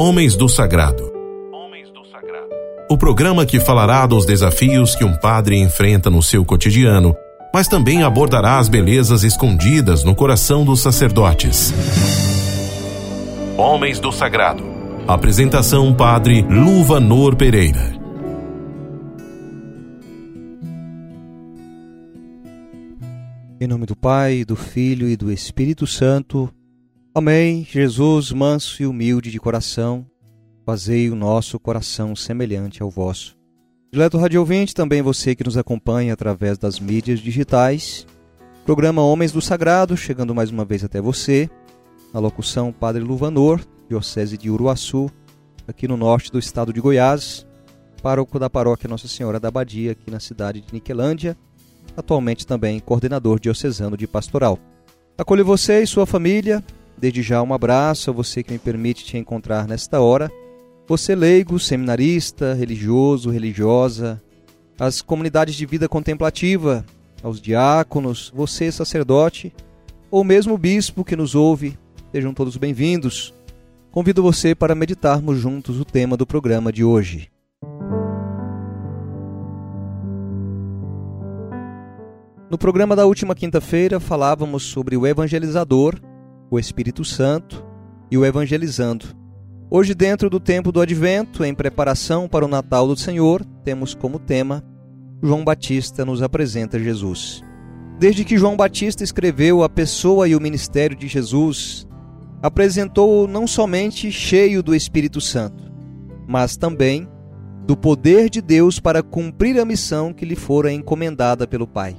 Homens do Sagrado. O programa que falará dos desafios que um padre enfrenta no seu cotidiano, mas também abordará as belezas escondidas no coração dos sacerdotes. Homens do Sagrado. Apresentação Padre Luvanor Pereira. Em nome do Pai, do Filho e do Espírito Santo. Amém. Jesus, manso e humilde de coração, fazei o nosso coração semelhante ao vosso. Dileto Radio Ouvinte, também você que nos acompanha através das mídias digitais. Programa Homens do Sagrado, chegando mais uma vez até você. Na locução Padre Luvanor, Diocese de Uruaçu, aqui no norte do estado de Goiás. Pároco da paróquia Nossa Senhora da Abadia, aqui na cidade de Niquelândia atualmente também coordenador diocesano de pastoral. Acolho você e sua família. Desde já um abraço a você que me permite te encontrar nesta hora. Você leigo, seminarista, religioso, religiosa, as comunidades de vida contemplativa, aos diáconos, você sacerdote, ou mesmo bispo que nos ouve, sejam todos bem-vindos. Convido você para meditarmos juntos o tema do programa de hoje. No programa da última quinta-feira falávamos sobre o evangelizador, o Espírito Santo e o evangelizando. Hoje, dentro do tempo do Advento, em preparação para o Natal do Senhor, temos como tema João Batista nos apresenta Jesus. Desde que João Batista escreveu a pessoa e o ministério de Jesus, apresentou-o não somente cheio do Espírito Santo, mas também do poder de Deus para cumprir a missão que lhe fora encomendada pelo Pai.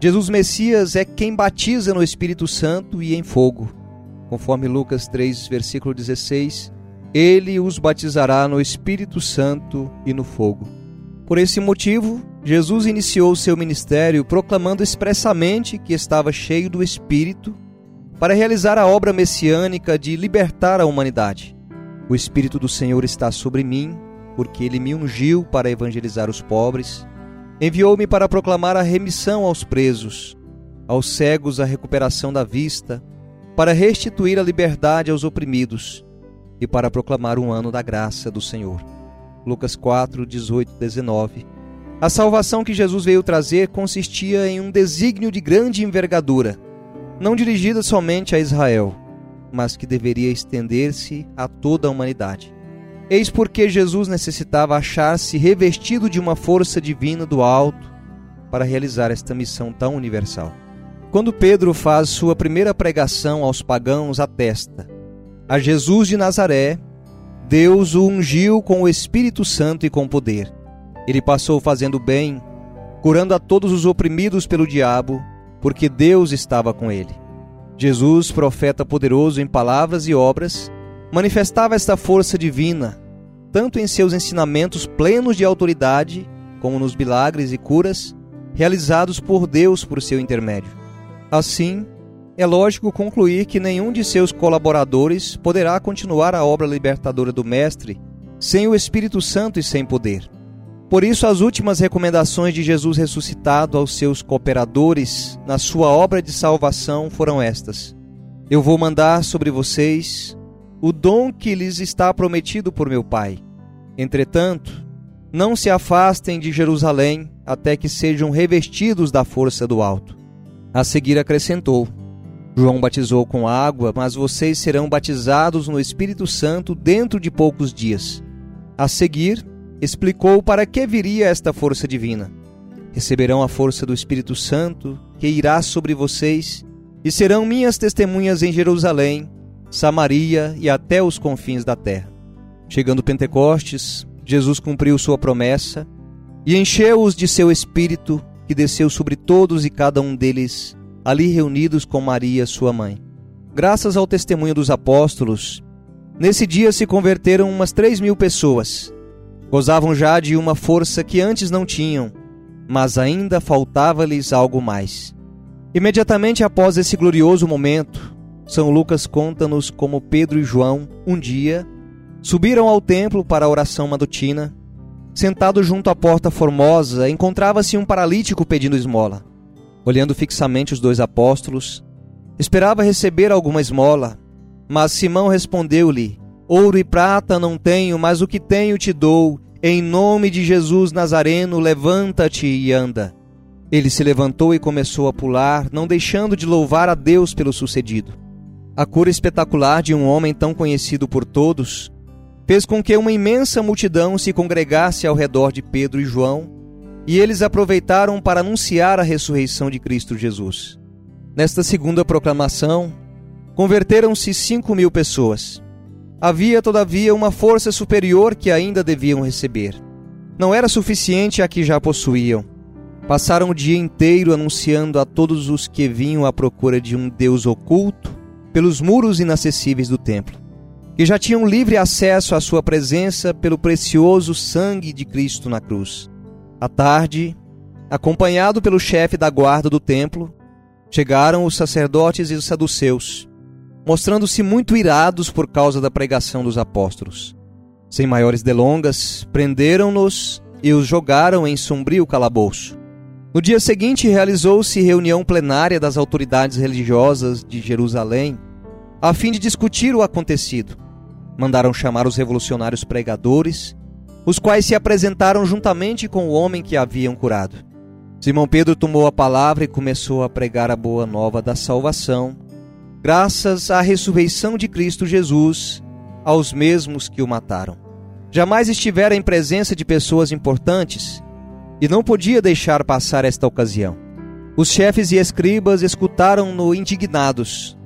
Jesus Messias é quem batiza no Espírito Santo e em fogo. Conforme Lucas 3, versículo 16, ele os batizará no Espírito Santo e no fogo. Por esse motivo, Jesus iniciou seu ministério proclamando expressamente que estava cheio do Espírito para realizar a obra messiânica de libertar a humanidade. O Espírito do Senhor está sobre mim, porque ele me ungiu para evangelizar os pobres Enviou-me para proclamar a remissão aos presos, aos cegos a recuperação da vista, para restituir a liberdade aos oprimidos e para proclamar um ano da graça do Senhor. Lucas 4, 18, 19. A salvação que Jesus veio trazer consistia em um desígnio de grande envergadura, não dirigida somente a Israel, mas que deveria estender-se a toda a humanidade. Eis porque Jesus necessitava achar-se revestido de uma força divina do alto para realizar esta missão tão universal. Quando Pedro faz sua primeira pregação aos pagãos, atesta: A Jesus de Nazaré, Deus o ungiu com o Espírito Santo e com poder. Ele passou fazendo bem, curando a todos os oprimidos pelo diabo, porque Deus estava com ele. Jesus, profeta poderoso em palavras e obras, manifestava esta força divina tanto em seus ensinamentos plenos de autoridade, como nos milagres e curas realizados por Deus por seu intermédio. Assim, é lógico concluir que nenhum de seus colaboradores poderá continuar a obra libertadora do Mestre sem o Espírito Santo e sem poder. Por isso, as últimas recomendações de Jesus ressuscitado aos seus cooperadores na sua obra de salvação foram estas: Eu vou mandar sobre vocês o dom que lhes está prometido por meu Pai. Entretanto, não se afastem de Jerusalém até que sejam revestidos da força do alto. A seguir acrescentou: João batizou com água, mas vocês serão batizados no Espírito Santo dentro de poucos dias. A seguir, explicou para que viria esta força divina. Receberão a força do Espírito Santo, que irá sobre vocês, e serão minhas testemunhas em Jerusalém, Samaria e até os confins da terra. Chegando Pentecostes, Jesus cumpriu sua promessa e encheu-os de seu espírito, que desceu sobre todos e cada um deles, ali reunidos com Maria, sua mãe. Graças ao testemunho dos apóstolos, nesse dia se converteram umas três mil pessoas. Gozavam já de uma força que antes não tinham, mas ainda faltava-lhes algo mais. Imediatamente após esse glorioso momento, são Lucas conta-nos como Pedro e João, um dia, subiram ao templo para a oração matutina. Sentado junto à porta formosa, encontrava-se um paralítico pedindo esmola. Olhando fixamente os dois apóstolos, esperava receber alguma esmola, mas Simão respondeu-lhe: Ouro e prata não tenho, mas o que tenho te dou. Em nome de Jesus Nazareno, levanta-te e anda. Ele se levantou e começou a pular, não deixando de louvar a Deus pelo sucedido. A cura espetacular de um homem tão conhecido por todos fez com que uma imensa multidão se congregasse ao redor de Pedro e João, e eles aproveitaram para anunciar a ressurreição de Cristo Jesus. Nesta segunda proclamação, converteram-se cinco mil pessoas. Havia, todavia, uma força superior que ainda deviam receber. Não era suficiente a que já possuíam. Passaram o dia inteiro anunciando a todos os que vinham à procura de um Deus oculto pelos muros inacessíveis do templo, que já tinham livre acesso à sua presença pelo precioso sangue de Cristo na cruz. À tarde, acompanhado pelo chefe da guarda do templo, chegaram os sacerdotes e os saduceus, mostrando-se muito irados por causa da pregação dos apóstolos. Sem maiores delongas, prenderam-nos e os jogaram em sombrio calabouço. No dia seguinte, realizou-se reunião plenária das autoridades religiosas de Jerusalém, a fim de discutir o acontecido. Mandaram chamar os revolucionários pregadores, os quais se apresentaram juntamente com o homem que haviam curado. Simão Pedro tomou a palavra e começou a pregar a boa nova da salvação, graças à ressurreição de Cristo Jesus, aos mesmos que o mataram. Jamais estivera em presença de pessoas importantes e não podia deixar passar esta ocasião. Os chefes e escribas escutaram-no indignados.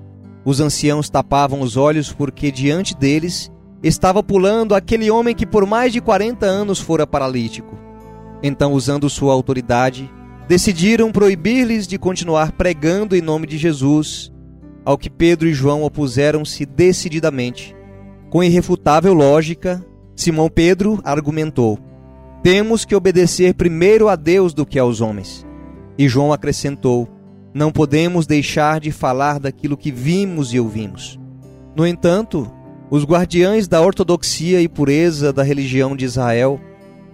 Os anciãos tapavam os olhos porque diante deles estava pulando aquele homem que por mais de 40 anos fora paralítico. Então, usando sua autoridade, decidiram proibir-lhes de continuar pregando em nome de Jesus, ao que Pedro e João opuseram-se decididamente. Com irrefutável lógica, Simão Pedro argumentou: temos que obedecer primeiro a Deus do que aos homens. E João acrescentou: Não podemos deixar de falar daquilo que vimos e ouvimos. No entanto, os guardiães da ortodoxia e pureza da religião de Israel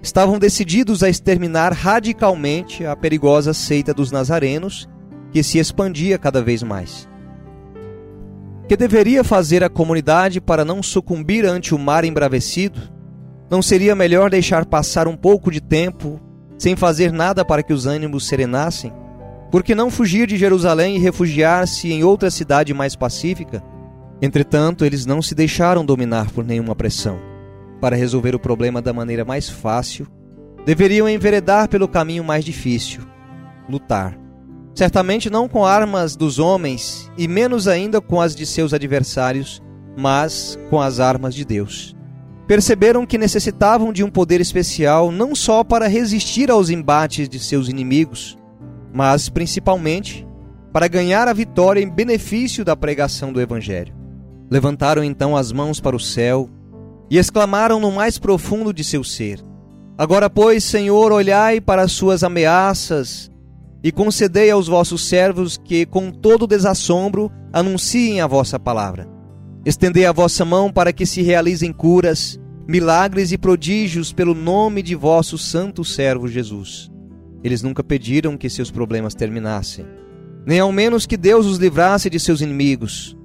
estavam decididos a exterminar radicalmente a perigosa seita dos nazarenos, que se expandia cada vez mais. Que deveria fazer a comunidade para não sucumbir ante o mar embravecido? Não seria melhor deixar passar um pouco de tempo sem fazer nada para que os ânimos serenassem? Por que não fugir de Jerusalém e refugiar-se em outra cidade mais pacífica? Entretanto, eles não se deixaram dominar por nenhuma pressão. Para resolver o problema da maneira mais fácil, deveriam enveredar pelo caminho mais difícil lutar. Certamente não com armas dos homens e menos ainda com as de seus adversários, mas com as armas de Deus perceberam que necessitavam de um poder especial não só para resistir aos embates de seus inimigos, mas principalmente para ganhar a vitória em benefício da pregação do Evangelho. Levantaram então as mãos para o céu e exclamaram no mais profundo de seu ser: Agora, pois, Senhor, olhai para as suas ameaças e concedei aos vossos servos que, com todo desassombro, anunciem a vossa palavra. Estendei a vossa mão para que se realizem curas, milagres e prodígios pelo nome de vosso santo servo Jesus. Eles nunca pediram que seus problemas terminassem, nem ao menos que Deus os livrasse de seus inimigos.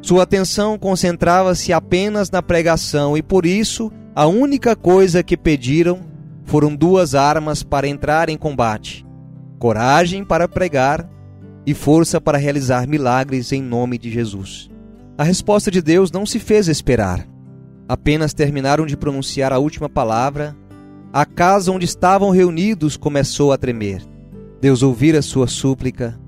Sua atenção concentrava-se apenas na pregação e por isso a única coisa que pediram foram duas armas para entrar em combate: coragem para pregar e força para realizar milagres em nome de Jesus. A resposta de Deus não se fez esperar. Apenas terminaram de pronunciar a última palavra, a casa onde estavam reunidos começou a tremer. Deus ouvira sua súplica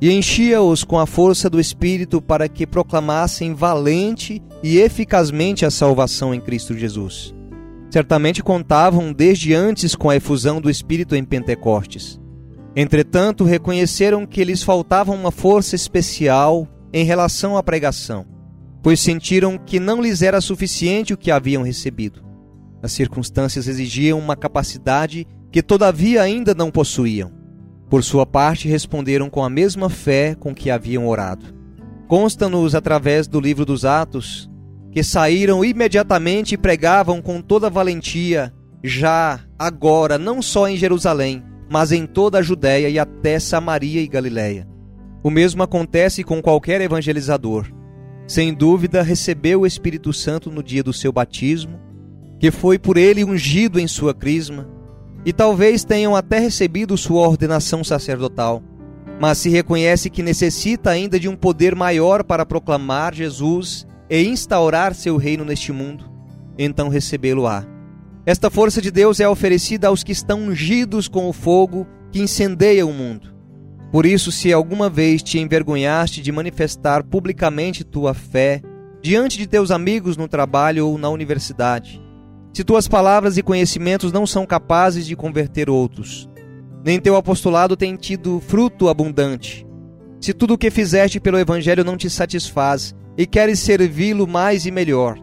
e enchia-os com a força do Espírito para que proclamassem valente e eficazmente a salvação em Cristo Jesus. Certamente contavam desde antes com a efusão do Espírito em Pentecostes. Entretanto, reconheceram que lhes faltava uma força especial em relação à pregação pois sentiram que não lhes era suficiente o que haviam recebido. As circunstâncias exigiam uma capacidade que todavia ainda não possuíam. Por sua parte, responderam com a mesma fé com que haviam orado. Consta-nos através do livro dos Atos que saíram imediatamente e pregavam com toda valentia, já agora, não só em Jerusalém, mas em toda a Judéia e até Samaria e Galiléia. O mesmo acontece com qualquer evangelizador sem dúvida recebeu o Espírito Santo no dia do seu batismo, que foi por ele ungido em sua crisma, e talvez tenham até recebido sua ordenação sacerdotal, mas se reconhece que necessita ainda de um poder maior para proclamar Jesus e instaurar seu reino neste mundo, então recebê-lo-á. Esta força de Deus é oferecida aos que estão ungidos com o fogo que incendeia o mundo. Por isso, se alguma vez te envergonhaste de manifestar publicamente tua fé diante de teus amigos no trabalho ou na universidade, se tuas palavras e conhecimentos não são capazes de converter outros, nem teu apostolado tem tido fruto abundante, se tudo o que fizeste pelo Evangelho não te satisfaz e queres servi-lo mais e melhor,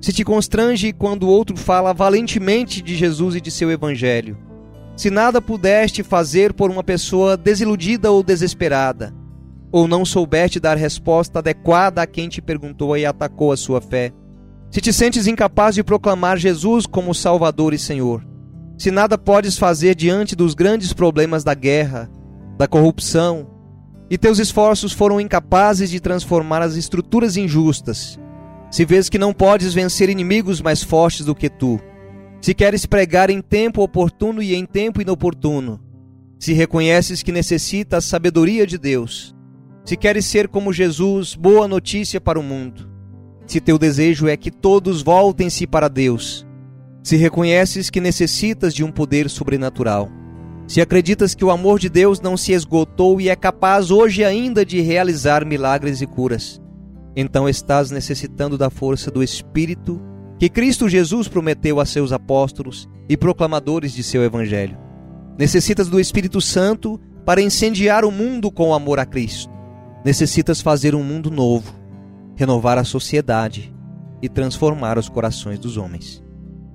se te constrange quando outro fala valentemente de Jesus e de seu Evangelho, se nada pudeste fazer por uma pessoa desiludida ou desesperada, ou não soubeste dar resposta adequada a quem te perguntou e atacou a sua fé, se te sentes incapaz de proclamar Jesus como Salvador e Senhor, se nada podes fazer diante dos grandes problemas da guerra, da corrupção, e teus esforços foram incapazes de transformar as estruturas injustas, se vês que não podes vencer inimigos mais fortes do que tu, se queres pregar em tempo oportuno e em tempo inoportuno, se reconheces que necessitas sabedoria de Deus, se queres ser como Jesus, boa notícia para o mundo, se teu desejo é que todos voltem-se para Deus, se reconheces que necessitas de um poder sobrenatural, se acreditas que o amor de Deus não se esgotou e é capaz hoje ainda de realizar milagres e curas, então estás necessitando da força do Espírito que Cristo Jesus prometeu a seus apóstolos e proclamadores de seu Evangelho. Necessitas do Espírito Santo para incendiar o mundo com amor a Cristo. Necessitas fazer um mundo novo, renovar a sociedade e transformar os corações dos homens.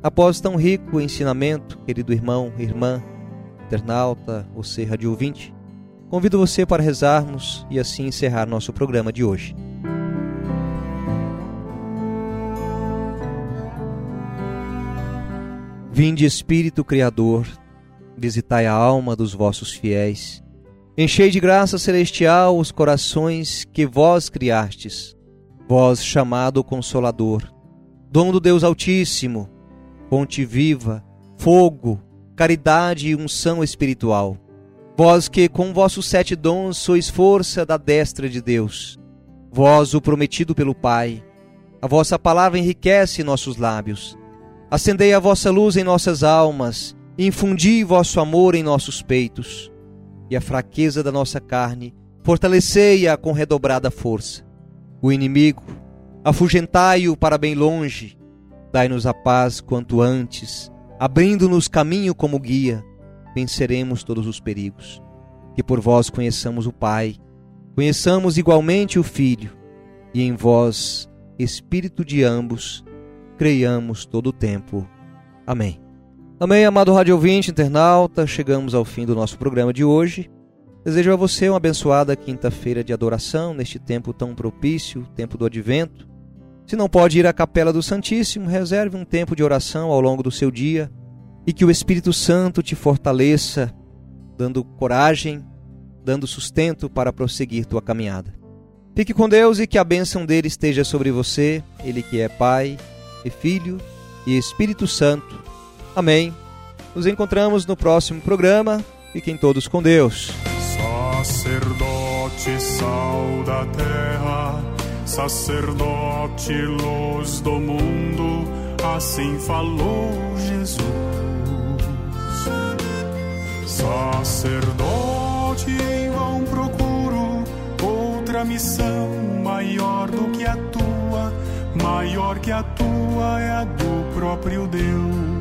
Após tão rico ensinamento, querido irmão, irmã, internauta, você rádio ouvinte, convido você para rezarmos e assim encerrar nosso programa de hoje. Vinde Espírito Criador, visitai a alma dos vossos fiéis. Enchei de graça celestial os corações que vós criastes, vós chamado Consolador, dom do Deus Altíssimo, fonte viva, fogo, caridade e unção espiritual. Vós que com vossos sete dons sois força da destra de Deus, vós o prometido pelo Pai, a vossa palavra enriquece nossos lábios Acendei a vossa luz em nossas almas, e infundi vosso amor em nossos peitos. E a fraqueza da nossa carne, fortalecei-a com redobrada força. O inimigo, afugentai-o para bem longe. Dai-nos a paz quanto antes, abrindo-nos caminho como guia, venceremos todos os perigos. Que por vós conheçamos o Pai, conheçamos igualmente o Filho, e em vós, Espírito de ambos, creiamos todo o tempo. Amém. Amém, amado rádio ouvinte, internauta, chegamos ao fim do nosso programa de hoje. Desejo a você uma abençoada quinta-feira de adoração, neste tempo tão propício, tempo do advento. Se não pode ir à Capela do Santíssimo, reserve um tempo de oração ao longo do seu dia e que o Espírito Santo te fortaleça, dando coragem, dando sustento para prosseguir tua caminhada. Fique com Deus e que a bênção dele esteja sobre você, ele que é Pai, e Filho e Espírito Santo. Amém. Nos encontramos no próximo programa. Fiquem todos com Deus. Sacerdote, sal da terra, sacerdote, luz do mundo, assim falou Jesus. Sacerdote, em vão procuro outra missão maior do que a tua Maior que a tua é a do próprio Deus.